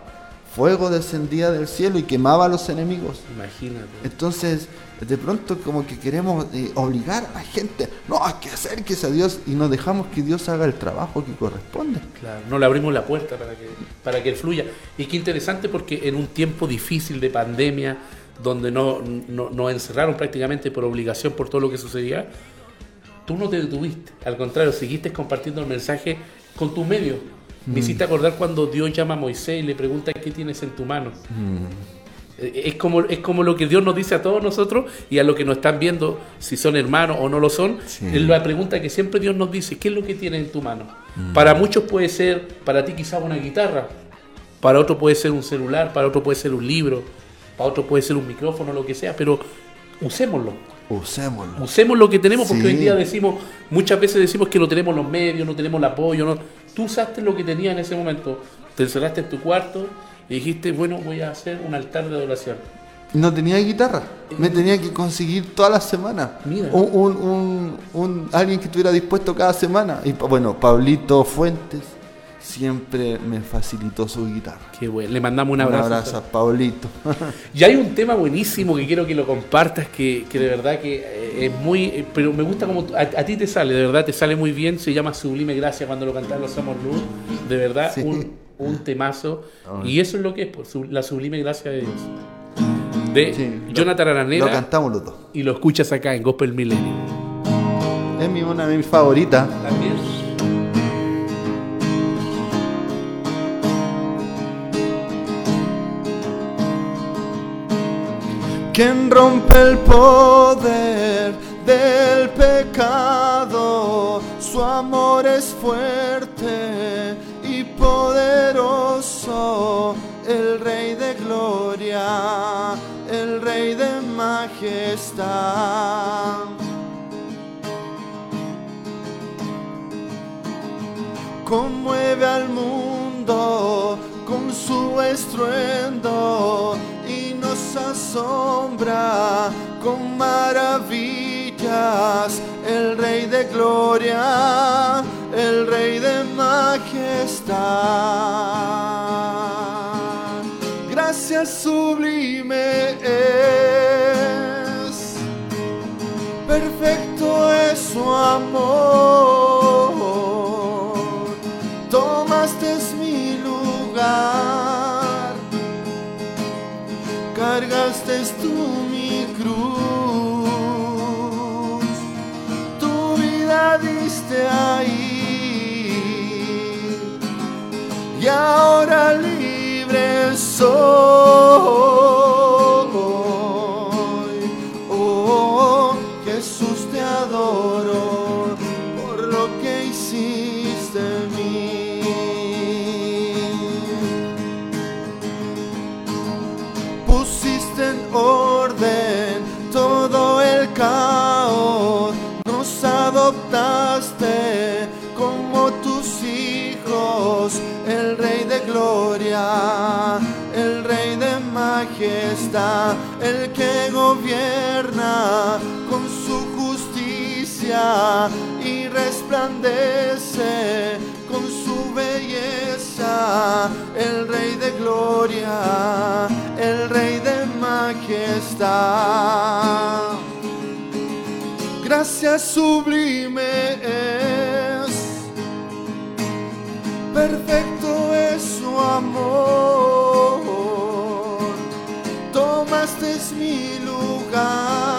Fuego descendía del cielo y quemaba a los enemigos. imagínate. Entonces, de pronto como que queremos eh, obligar a la gente, no, hay que acérquese a Dios y nos dejamos que Dios haga el trabajo que corresponde. Claro, no le abrimos la puerta para que, para que él fluya. Y qué interesante porque en un tiempo difícil de pandemia, donde no, no- nos encerraron prácticamente por obligación por todo lo que sucedía, tú no te detuviste. Al contrario, seguiste compartiendo el mensaje con tus medios. Me hiciste acordar cuando Dios llama a Moisés y le pregunta qué tienes en tu mano. Eh, Es como, es como lo que Dios nos dice a todos nosotros y a los que nos están viendo, si son hermanos o no lo son. Sí. Es la pregunta que siempre Dios nos dice, ¿qué es lo que tienes en tu mano? Para muchos puede ser, para ti quizás una guitarra, para otro puede ser un celular, para otro puede ser un libro, para otro puede ser un micrófono, lo que sea, pero usémoslo. Usémoslo. Usemos lo que tenemos porque Sí. hoy en día decimos, muchas veces decimos que no tenemos los medios, no tenemos el apoyo. No. Tú usaste lo que tenías en ese momento, te encerraste en tu cuarto y dijiste, bueno, voy a hacer un altar de adoración. No tenía guitarra. Me tenía que conseguir toda la semana. Mira. Un, un- un- un- alguien que estuviera dispuesto cada semana. Y bueno, Pablito Fuentes siempre me facilitó su guitarra. Qué bueno. Le mandamos un abrazo. a Pablito. Y hay un tema buenísimo que quiero que lo compartas, que, que de verdad que eh, es muy... eh, Pero me gusta como a, a ti te sale, de verdad te sale muy bien. Se llama Sublime Gracia cuando lo cantan los Somos Luz. De verdad, Sí. un, un temazo. Ah. Y eso es lo que es, su- la Sublime Gracia de Dios. De Sí, lo- Jonathan Lo Araneda. cantamos los dos. y lo escuchas acá en Gospel Millennium. Es mi, una de mis favoritas. También. Quien rompe el poder del pecado, su amor es fuerte poderoso, el Rey de gloria, el Rey de majestad. conmueve al mundo con su estruendo y nos asombra con maravillas. El Rey de gloria, el Rey de majestad. Gracias sublime es perfecto es su amor. Tomaste mi lugar, cargaste tú mi cruz, tu vida diste ahí y ahora libre soy. Y resplandece con su belleza, el Rey de gloria, el Rey de majestad. Gracias sublime es, perfecto es su amor. Tomaste mi lugar,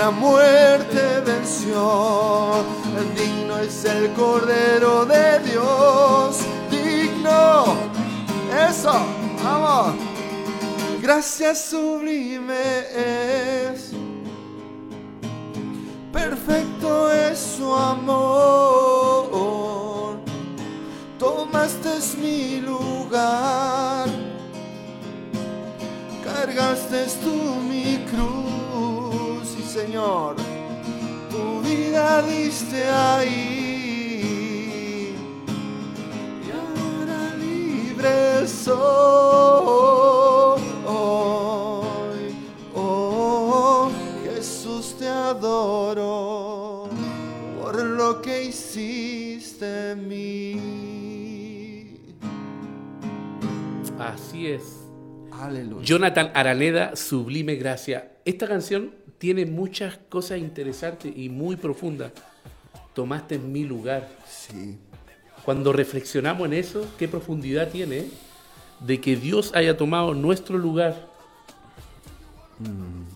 La muerte venció. Digno es el Cordero de Dios. Digno. Eso. Vamos. Gracias sublime es. Perfecto es su amor. Tomaste mi lugar. Cargaste tú mi cruz. Señor, tu vida diste ahí. Y ahora libre soy. Oh, Jesús te adoro por lo que hiciste en mí. Así es. Aleluya. Jonathan Araneda, Sublime Gracia. Esta canción tiene muchas cosas interesantes y muy profundas. Tomaste mi lugar. Sí. Cuando reflexionamos en eso, qué profundidad tiene ¿eh? de que Dios haya tomado nuestro lugar.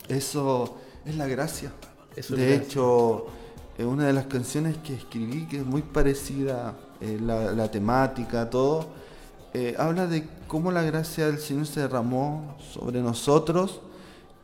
Eso es la gracia. Eso de gracia. hecho, eh, una de las canciones que escribí, que es muy parecida, eh, la, la temática, todo, eh, habla de cómo la gracia del Señor se derramó sobre nosotros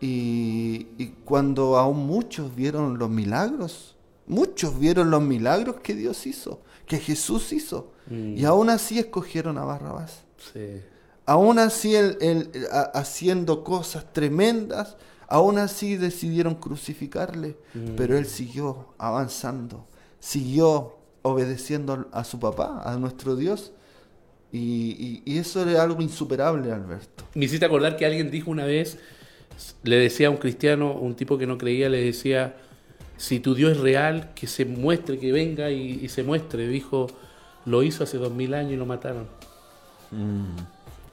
y, y cuando aún muchos vieron los milagros, muchos vieron los milagros que Dios hizo, que Jesús hizo, Mm. y aún así escogieron a Barrabás. Sí. Aún así, a- haciendo cosas tremendas, aún así decidieron crucificarle, pero él siguió avanzando, siguió obedeciendo a su papá, a nuestro Dios. Y, y- y eso era algo insuperable, Alberto. Me hiciste acordar que alguien dijo una vez, le decía a un cristiano, un tipo que no creía, le decía, si tu Dios es real, que se muestre, que venga y, y se muestre. Dijo, lo hizo hace dos mil años y lo mataron.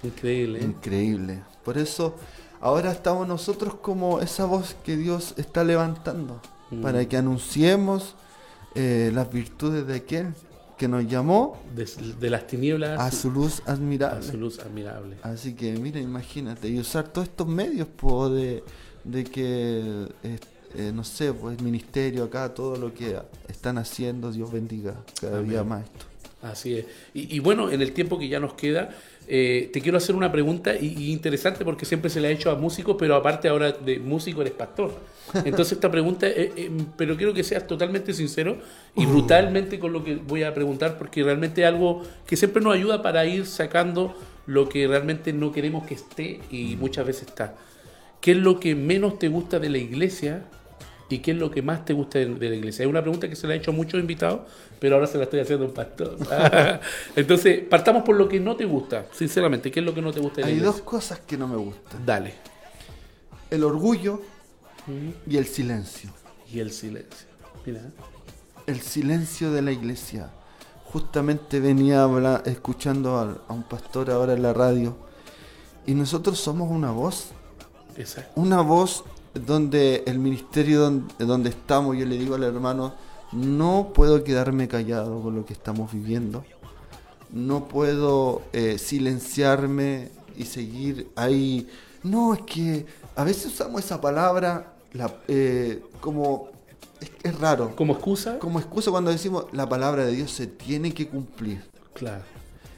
Increíble. ¿eh? Increíble. Por eso ahora estamos nosotros como esa voz que Dios está levantando, Mm. para que anunciemos eh, las virtudes de aquel que nos llamó De, de las tinieblas a su luz a admirable. su luz admirable. Así que mira, imagínate, y usar todos estos medios po, de, de que, eh, eh, no sé, pues el ministerio acá, todo lo que están haciendo, Dios bendiga cada día Amén. más esto. Así es. Y, y bueno, en el tiempo que ya nos queda, eh, te quiero hacer una pregunta y, y interesante porque siempre se le ha hecho a músicos, pero aparte ahora de músico eres pastor. Entonces esta pregunta, eh, eh, pero quiero que seas totalmente sincero y brutalmente con lo que voy a preguntar porque realmente es algo que siempre nos ayuda para ir sacando lo que realmente no queremos que esté y muchas veces está. ¿Qué es lo que menos te gusta de la iglesia y qué es lo que más te gusta de, la iglesia? Es una pregunta que se la ha hecho a muchos invitados, pero ahora se la estoy haciendo a un pastor. Entonces, partamos por lo que no te gusta, sinceramente. ¿Qué es lo que no te gusta de la Hay iglesia? dos cosas que no me gustan. Dale. El orgullo y el silencio. Y el silencio. Mira. El silencio de la iglesia. Justamente venía habla- escuchando al- a un pastor ahora en la radio y nosotros somos una voz Exacto. una voz donde el ministerio donde, donde estamos, yo le digo al hermano, no puedo quedarme callado con lo que estamos viviendo, no puedo eh, silenciarme y seguir ahí. No, es que a veces usamos esa palabra la- eh, como... Es, es raro. ¿Como excusa? Como excusa cuando decimos la palabra de Dios se tiene que cumplir. Claro.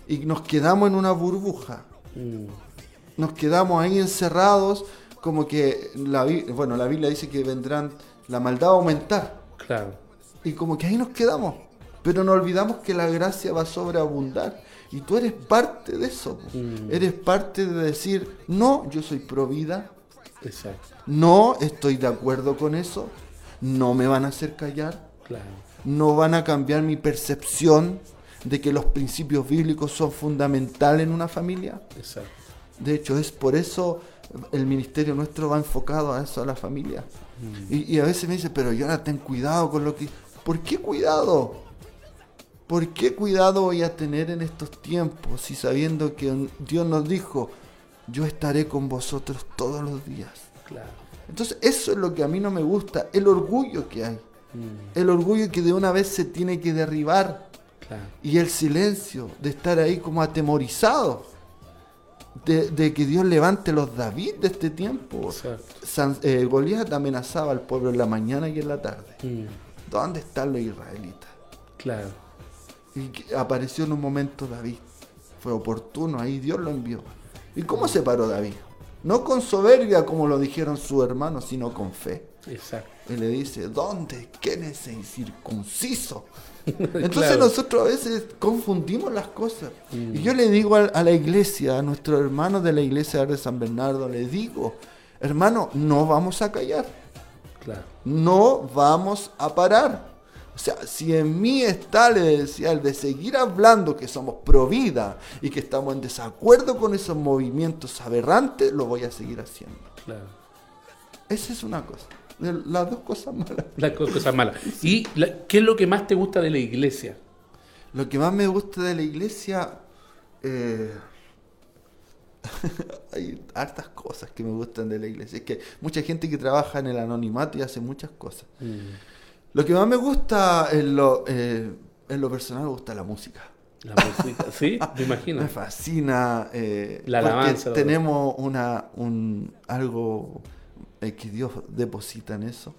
Y nos quedamos en una burbuja Mm, nos quedamos ahí encerrados, como que la, bueno, la Biblia dice que vendrán, la maldad a aumentar, claro. y como que ahí nos quedamos, pero no olvidamos que la gracia va a sobreabundar, y tú eres parte de eso. Mm. eres parte de decir, no, yo soy pro vida, Exacto. no estoy de acuerdo con eso, no me van a hacer callar, Claro. no van a cambiar mi percepción de que los principios bíblicos son fundamentales en una familia. Exacto. De hecho, es por eso el ministerio nuestro va enfocado a eso, a la familia. Y, y a veces me dice, pero yo ahora ten cuidado con lo que... ¿Por qué cuidado? ¿Por qué cuidado voy a tener en estos tiempos si sabiendo que Dios nos dijo, yo estaré con vosotros todos los días? Claro. Entonces eso es lo que a mí no me gusta, el orgullo que hay. Mm, El orgullo que de una vez se tiene que derribar claro. y el silencio de estar ahí como atemorizado de, de que Dios levante los David de este tiempo. San, eh, Goliat amenazaba al pueblo en la mañana y en la tarde. Mm, ¿Dónde están los israelitas? claro. Y apareció en un momento David. Fue oportuno, ahí Dios lo envió. ¿Y cómo se paró David? No con soberbia como lo dijeron sus hermanos, sino con fe. Exacto. Y le dice, ¿dónde? ¿Quién es el circunciso? Entonces Claro. nosotros a veces confundimos las cosas. Y yo le digo a, a la iglesia, a nuestros hermanos de la iglesia de San Bernardo, le digo, hermano, no vamos a callar, Claro. no vamos a parar. O sea, si en mí está, le decía, el de seguir hablando que somos pro vida y que estamos en desacuerdo con esos movimientos aberrantes, lo voy a seguir haciendo. Claro. Esa es una cosa. Las dos cosas malas. Las co- cosas malas. ¿Y la- qué es lo que más te gusta de la iglesia? Lo que más me gusta de la iglesia, eh, hay hartas cosas que me gustan de la iglesia. Es que mucha gente que trabaja en el anonimato y hace muchas cosas. Mm. Lo que más me gusta en lo, eh, en lo personal me gusta la música. La música, sí, me imagino. Me fascina. eh, La alabanza, Tenemos una, un, algo eh, que Dios deposita en eso.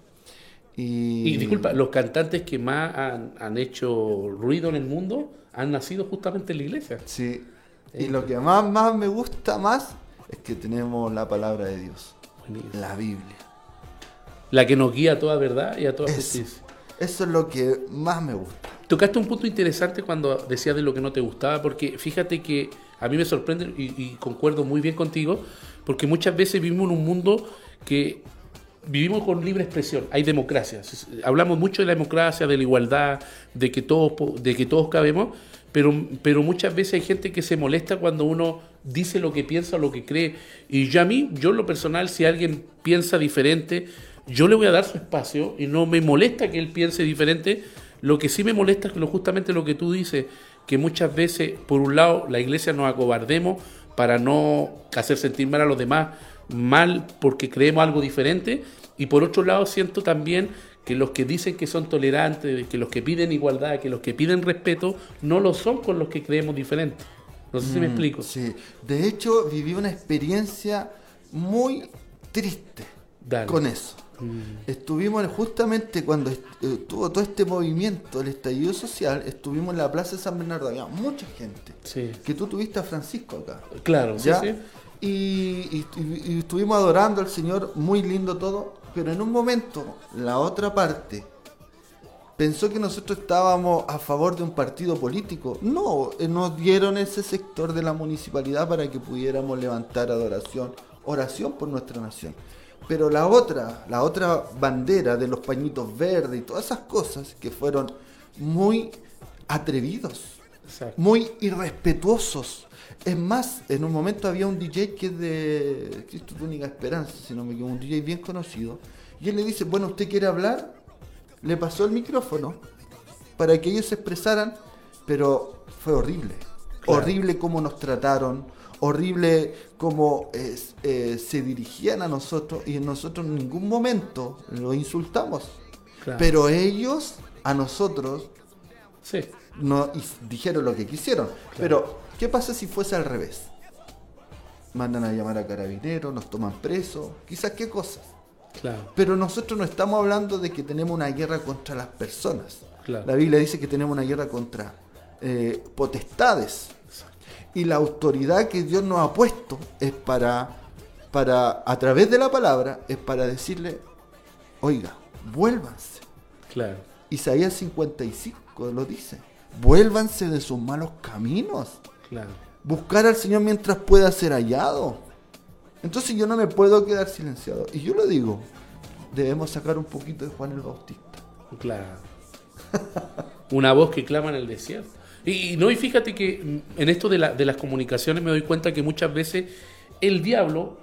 Y, Y disculpa, los cantantes que más han, han hecho ruido en el mundo han nacido justamente en la iglesia. Sí. Y lo que más, más me gusta más es que tenemos la palabra de Dios, Buenísimo. la Biblia. La que nos guía a toda verdad y a toda Eso. justicia. Eso es lo que más me gusta. Tocaste un punto interesante cuando decías de lo que no te gustaba, porque fíjate que a mí me sorprende y, y concuerdo muy bien contigo, porque muchas veces vivimos en un mundo que vivimos con libre expresión, hay democracia. Hablamos mucho de la democracia, de la igualdad, de que todos, de que todos cabemos, pero, pero muchas veces hay gente que se molesta cuando uno dice lo que piensa o lo que cree. Y yo a mí, yo en lo personal, si alguien piensa diferente, yo le voy a dar su espacio y no me molesta que él piense diferente. Lo que sí me molesta es justamente lo que tú dices, que muchas veces, por un lado, la iglesia nos acobardemos para no hacer sentir mal a los demás, mal porque creemos algo diferente, y por otro lado siento también que los que dicen que son tolerantes, que los que piden igualdad, que los que piden respeto, no lo son con los que creemos diferente. No sé si me explico. Mm, Sí. De hecho, viví una experiencia muy triste Dale. con eso. Estuvimos justamente cuando est- eh, tuvo todo este movimiento, el estallido social, estuvimos en la Plaza de San Bernardo, había mucha gente. Sí. Que tú tuviste a Francisco acá. Claro, ¿ya? sí. Y- y- y estuvimos adorando al Señor, muy lindo todo, pero en un momento la otra parte pensó que nosotros estábamos a favor de un partido político. No, eh, nos dieron ese sector de la municipalidad para que pudiéramos levantar adoración, oración por nuestra nación. Pero la otra, la otra bandera de los pañitos verdes y todas esas cosas que fueron muy atrevidos Exacto. muy irrespetuosos. Es más, en un momento había un DJ que es de Cristo tu única esperanza, si no me equivoco, un DJ bien conocido, y él le dice, bueno, ¿usted quiere hablar? Le pasó el micrófono para que ellos se expresaran, pero fue horrible. Claro. Horrible cómo nos trataron, horrible cómo eh, eh, se dirigían a nosotros y nosotros en ningún momento lo insultamos. Claro. Pero ellos a nosotros Sí. no y dijeron lo que quisieron. Pero, ¿qué pasa si fuese al revés? Mandan a llamar a carabineros, nos toman presos, quizás qué cosas. Claro. Pero nosotros no estamos hablando de que tenemos una guerra contra las personas. Claro. La Biblia dice que tenemos una guerra contra eh, potestades. Y la autoridad que Dios nos ha puesto es para, para, a través de la palabra, es para decirle, oiga, vuélvanse. Claro. Isaías 55 lo dice. Vuélvanse de sus malos caminos. Claro. Buscar al Señor mientras pueda ser hallado. Entonces yo no me puedo quedar silenciado. Y yo lo digo, debemos sacar un poquito de Juan el Bautista. Claro. Una voz que clama en el desierto. Y, y no, y fíjate que mm, en esto de, la- de las comunicaciones me doy cuenta que muchas veces el diablo,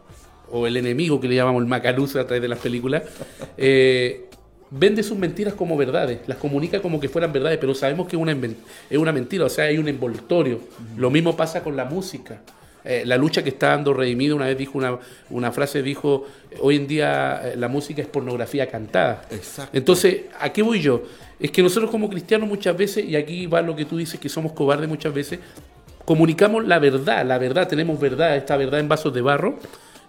o el enemigo que le llamamos el macaluzo a través de las películas, eh, vende sus mentiras como verdades, las comunica como que fueran verdades, pero sabemos que es una, es una mentira, o sea, hay un envoltorio. Lo mismo pasa con la música. Eh, la lucha que está dando Redimido, una vez dijo una, una frase, dijo, hoy en día eh, la música es pornografía cantada. Exacto. Entonces, ¿a qué voy yo? Es que nosotros como cristianos muchas veces, y aquí va lo que tú dices, que somos cobardes muchas veces, comunicamos la verdad, la verdad, tenemos verdad, esta verdad en vasos de barro,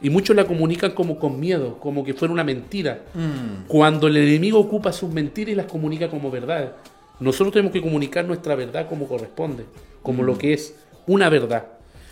y muchos la comunican como con miedo, como que fuera una mentira. Cuando el enemigo ocupa sus mentiras y las comunica como verdad. Nosotros tenemos que comunicar nuestra verdad como corresponde, como lo que es una verdad.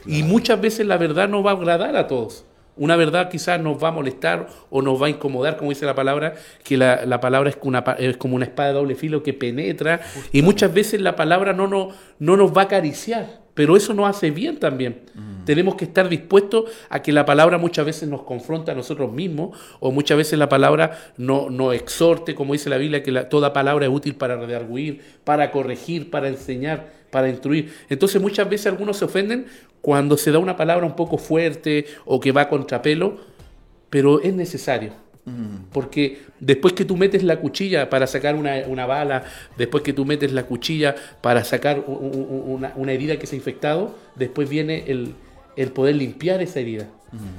Y muchas veces la verdad no va a agradar a todos. Una verdad quizás nos va a molestar o nos va a incomodar, como dice la palabra, que la, la palabra es, una, es como una espada de doble filo que penetra. Y muchas veces la palabra no, no, no nos va a acariciar, pero eso nos hace bien también. Tenemos que estar dispuestos a que la palabra muchas veces nos confronta a nosotros mismos, o muchas veces la palabra no- nos exhorte, como dice la Biblia, que la- toda palabra es útil para redarguir, para corregir, para enseñar, para instruir. Entonces muchas veces algunos se ofenden cuando se da una palabra un poco fuerte o que va a contrapelo, pero es necesario. Porque después que tú metes la cuchilla para sacar una, una bala, después que tú metes la cuchilla para sacar u- u- u- una, una herida que se ha infectado, después viene el, el poder limpiar esa herida.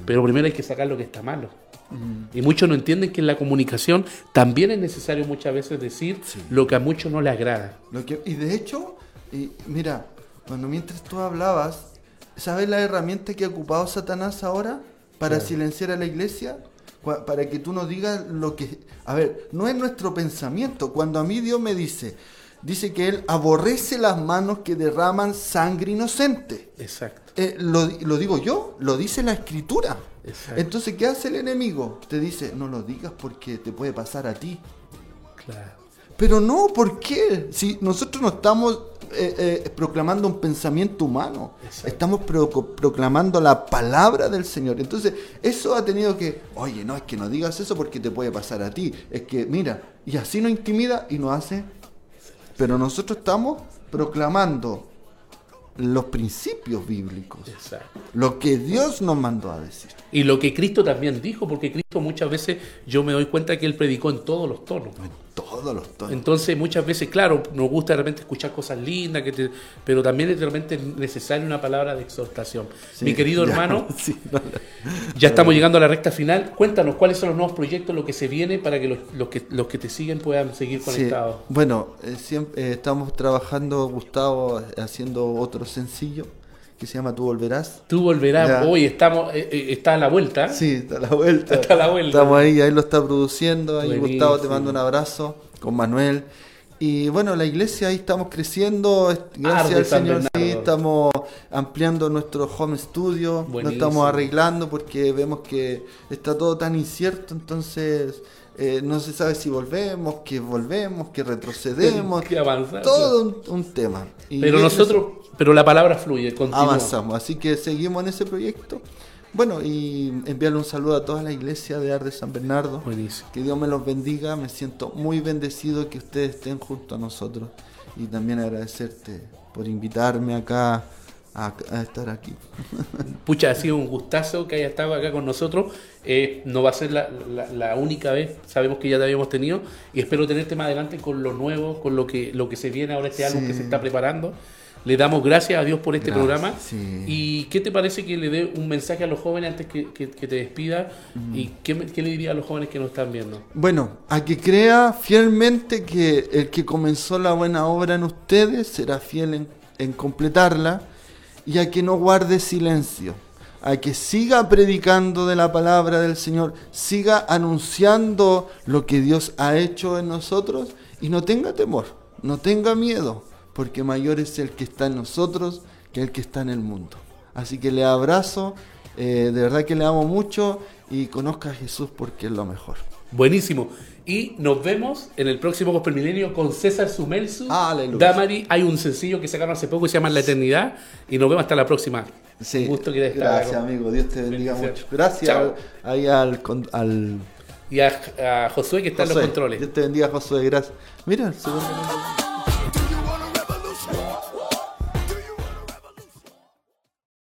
Pero primero hay que sacar lo que está malo. Y muchos no entienden que en la comunicación también es necesario muchas veces decir lo que a muchos no les agrada. Lo que, y de hecho, y mira, cuando mientras tú hablabas, ¿sabes la herramienta que ha ocupado Satanás ahora para Claro. silenciar a la iglesia? Para que tú no digas lo que... A ver, no es nuestro pensamiento. Cuando a mí Dios me dice, dice que Él aborrece las manos que derraman sangre inocente. Exacto. Eh, lo, lo digo yo, lo dice la escritura. Exacto. Entonces, ¿qué hace el enemigo? Te dice, no lo digas porque te puede pasar a ti. Claro. Pero no, ¿por qué? Si nosotros no estamos eh, eh, proclamando un pensamiento humano, Exacto. estamos pro- proclamando la palabra del Señor. Entonces, eso ha tenido que, oye, no, es que no digas eso porque te puede pasar a ti. Es que, mira, y así nos intimida y nos hace. Pero nosotros estamos proclamando los principios bíblicos, Exacto. lo que Dios nos mandó a decir. Y lo que Cristo también dijo, porque Cristo muchas veces yo me doy cuenta que él predicó en todos los tonos. En todos los tonos. Entonces muchas veces, claro, nos gusta de repente escuchar cosas lindas, que te- pero también es de repente necesaria una palabra de exhortación. Sí, Mi querido ya, hermano, sí, no, ya estamos llegando a la recta final. Cuéntanos cuáles son los nuevos proyectos, lo que se viene para que los, los que los que te siguen puedan seguir Sí, conectados. Bueno, eh, siempre, eh, estamos trabajando, Gustavo, haciendo otro sencillo que se llama Tú Volverás. Tú volverás, Ya. hoy estamos, eh, eh, está a la vuelta. Sí, está a la vuelta. Está a la vuelta. Estamos ahí, ahí lo está produciendo. Ahí Buenísimo. Gustavo te mando un abrazo con Manuel. Y bueno, la iglesia ahí estamos creciendo. Gracias Arde al San Señor, sí, estamos ampliando nuestro home studio. Lo Buenísimo. estamos arreglando porque vemos que está todo tan incierto. Entonces, eh, no se sabe si volvemos, que volvemos, que retrocedemos. Que avanzar. todo un, un tema. Y Pero nosotros, pero la palabra fluye, continúa. avanzamos. Así que seguimos en ese proyecto. Bueno, y enviarle un saludo a toda la iglesia de Arde San Bernardo. Buenísimo. Que Dios me los bendiga. Me siento muy bendecido que ustedes estén junto a nosotros. Y también agradecerte por invitarme acá a, a estar aquí. Pucha, ha sido un gustazo que haya estado acá con nosotros. Eh, no va a ser la, la- la única vez, sabemos que ya te habíamos tenido y espero tenerte más adelante con lo nuevo, con lo que, lo que se viene ahora, este álbum Sí. que se está preparando. Le damos gracias a Dios por este Gracias, programa. sí. ¿Y qué te parece que le dé un mensaje a los jóvenes antes que, que- que te despida? Mm. ¿Y qué, qué le diría a los jóvenes que nos están viendo? Bueno, a que crea fielmente que el que comenzó la buena obra en ustedes será fiel en, en completarla y a que no guarde silencio, a que siga predicando de la palabra del Señor, siga anunciando lo que Dios ha hecho en nosotros y no tenga temor, no tenga miedo, porque mayor es el que está en nosotros que el que está en el mundo. Así que le abrazo, eh, de verdad que le amo mucho y conozca a Jesús porque es lo mejor. Buenísimo. Y nos vemos en el próximo Gospel Milenio con César Sumelsu. Aleluya. Damari, hay un sencillo que sacaron hace poco que se llama La Eternidad. Y nos vemos hasta la próxima. Sí, Un gusto que estar gracias acá. amigo, Dios te bendiga mucho. Gracias Chao. ahí al, al Y a, a Josué que está en los controles. Dios te bendiga Josué, gracias. Mira, el segundo.